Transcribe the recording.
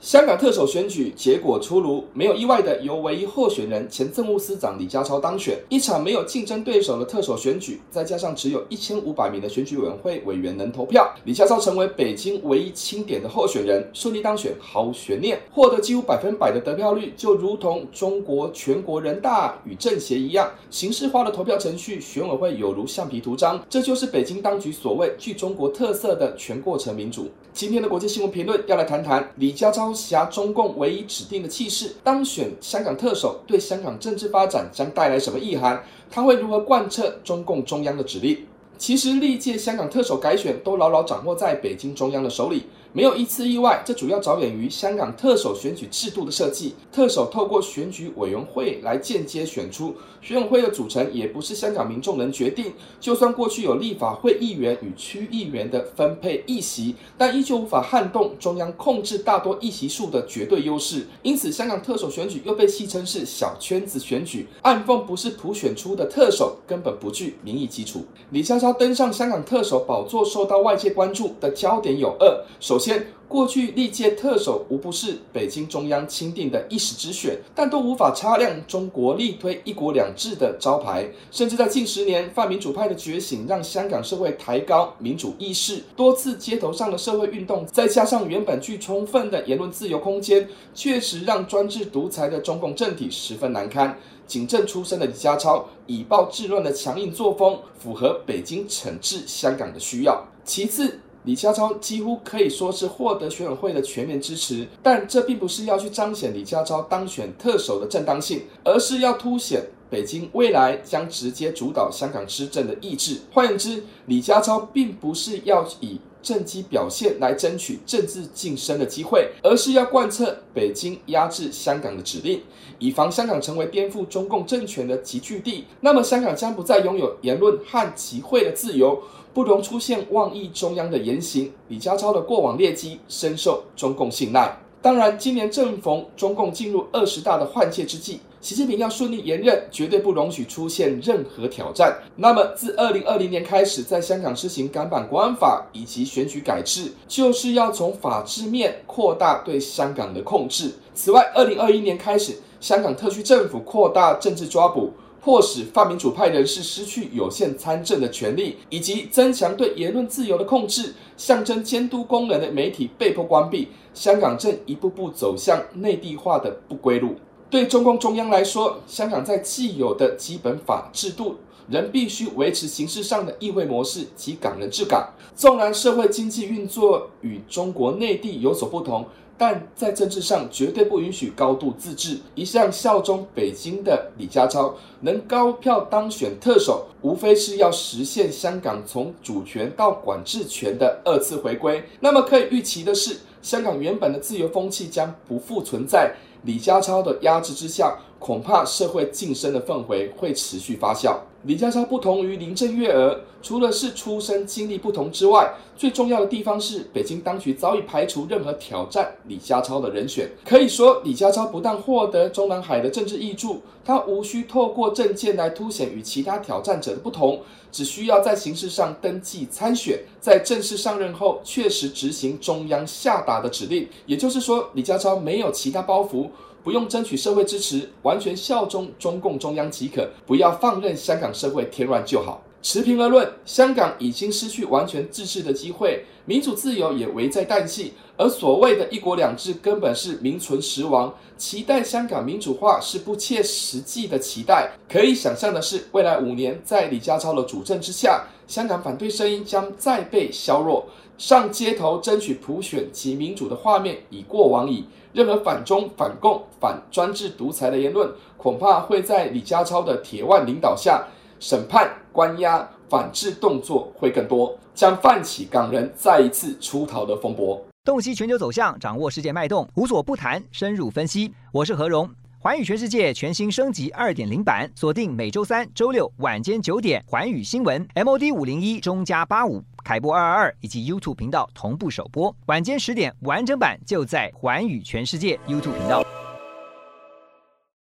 香港特首选举结果出炉，没有意外的，由唯一候选人前政务司长李家超当选。一场没有竞争对手的特首选举，再加上只有一千五百名的选举委员会委员能投票，李家超成为北京唯一钦点的候选人，顺利当选毫无悬念，获得几乎百分百的得票率，就如同中国全国人大与政协一样，形式化的投票程序，选委会有如橡皮图章，这就是北京当局所谓具中国特色的全过程民主。今天的国际新闻评论要来谈谈李家超挟中共唯一指定的气势当选香港特首，对香港政治发展将带来什么意涵？他会如何贯彻中共中央的指令？其实历届香港特首改选都牢牢掌握在北京中央的手里。没有一次意外，这主要着眼于香港特首选举制度的设计。特首透过选举委员会来间接选出，选委会的组成也不是香港民众能决定。就算过去有立法会议员与区议员的分配议席，但依旧无法撼动中央控制大多议席数的绝对优势。因此，香港特首选举又被戏称是小圈子选举，暗讽不是普选出的特首根本不具民意基础。李家登上香港特首宝座，受到外界关注的焦点有二：首先，过去历届特首无不是北京中央钦定的一时之选，但都无法擦亮中国力推“一国两制”的招牌。甚至在近十年，泛民主派的觉醒让香港社会抬高民主意识，多次街头上的社会运动，再加上原本具充分的言论自由空间，确实让专制独裁的中共政体十分难堪。警政出身的李家超以暴制乱的强硬作风，符合北京惩治香港的需要。其次，李家超几乎可以说是获得选委会的全面支持，但这并不是要去彰显李家超当选特首的正当性，而是要凸显北京未来将直接主导香港施政的意志。换言之，李家超并不是要以政绩表现来争取政治晋升的机会，而是要贯彻北京压制香港的指令，以防香港成为颠覆中共政权的集聚地。那么，香港将不再拥有言论和集会的自由，不容出现妄议中央的言行。李家超的过往劣迹深受中共信赖。当然，今年正逢中共进入二十大的换届之际。习近平要顺利连任，绝对不容许出现任何挑战。那么，自二零二零年开始，在香港施行港版国安法以及选举改制，就是要从法治面扩大对香港的控制。此外，二零二一年开始，香港特区政府扩大政治抓捕，迫使泛民主派人士失去有限参政的权利，以及增强对言论自由的控制，象征监督功能的媒体被迫关闭。香港正一步步走向内地化的不归路。对中共中央来说，香港在既有的基本法制度，人必须维持形式上的议会模式及港人治港。纵然社会经济运作与中国内地有所不同，但在政治上绝对不允许高度自治。一向效忠北京的李家超能高票当选特首，无非是要实现香港从主权到管制权的二次回归。那么可以预期的是，香港原本的自由风气将不复存在。李家超的压制之下，恐怕社会晋升的氛围会持续发酵。李家超不同于林郑月娥，除了是出身经历不同之外，最重要的地方是北京当局早已排除任何挑战李家超的人选。可以说，李家超不但获得中南海的政治挹注，他无需透过政见来凸显与其他挑战者的不同，只需要在形式上登记参选，在正式上任后确实执行中央下达的指令。也就是说，李家超没有其他包袱。不用争取社会支持，完全效忠中共中央即可，不要放任香港社会添乱就好。持平而论，香港已经失去完全自治的机会，民主自由也危在旦夕，而所谓的一国两制根本是名存实亡。期待香港民主化是不切实际的期待。可以想象的是，未来五年在李家超的主政之下，香港反对声音将再被削弱，上街头争取普选及民主的画面已过往矣。任何反中、反共、反专制独裁的言论，恐怕会在李家超的铁腕领导下，审判、关押、反制动作会更多，将泛起港人再一次出逃的风波。洞悉全球走向，掌握世界脉动，无所不谈，深入分析。我是何荣，环宇全世界全新升级二点零版，锁定每周三、周六晚间九点，环宇新闻 MOD 五零一中加八五。凯播二二二以及 YouTube 频道同步首播，晚间十点完整版就在环宇全世界 YouTube 频道。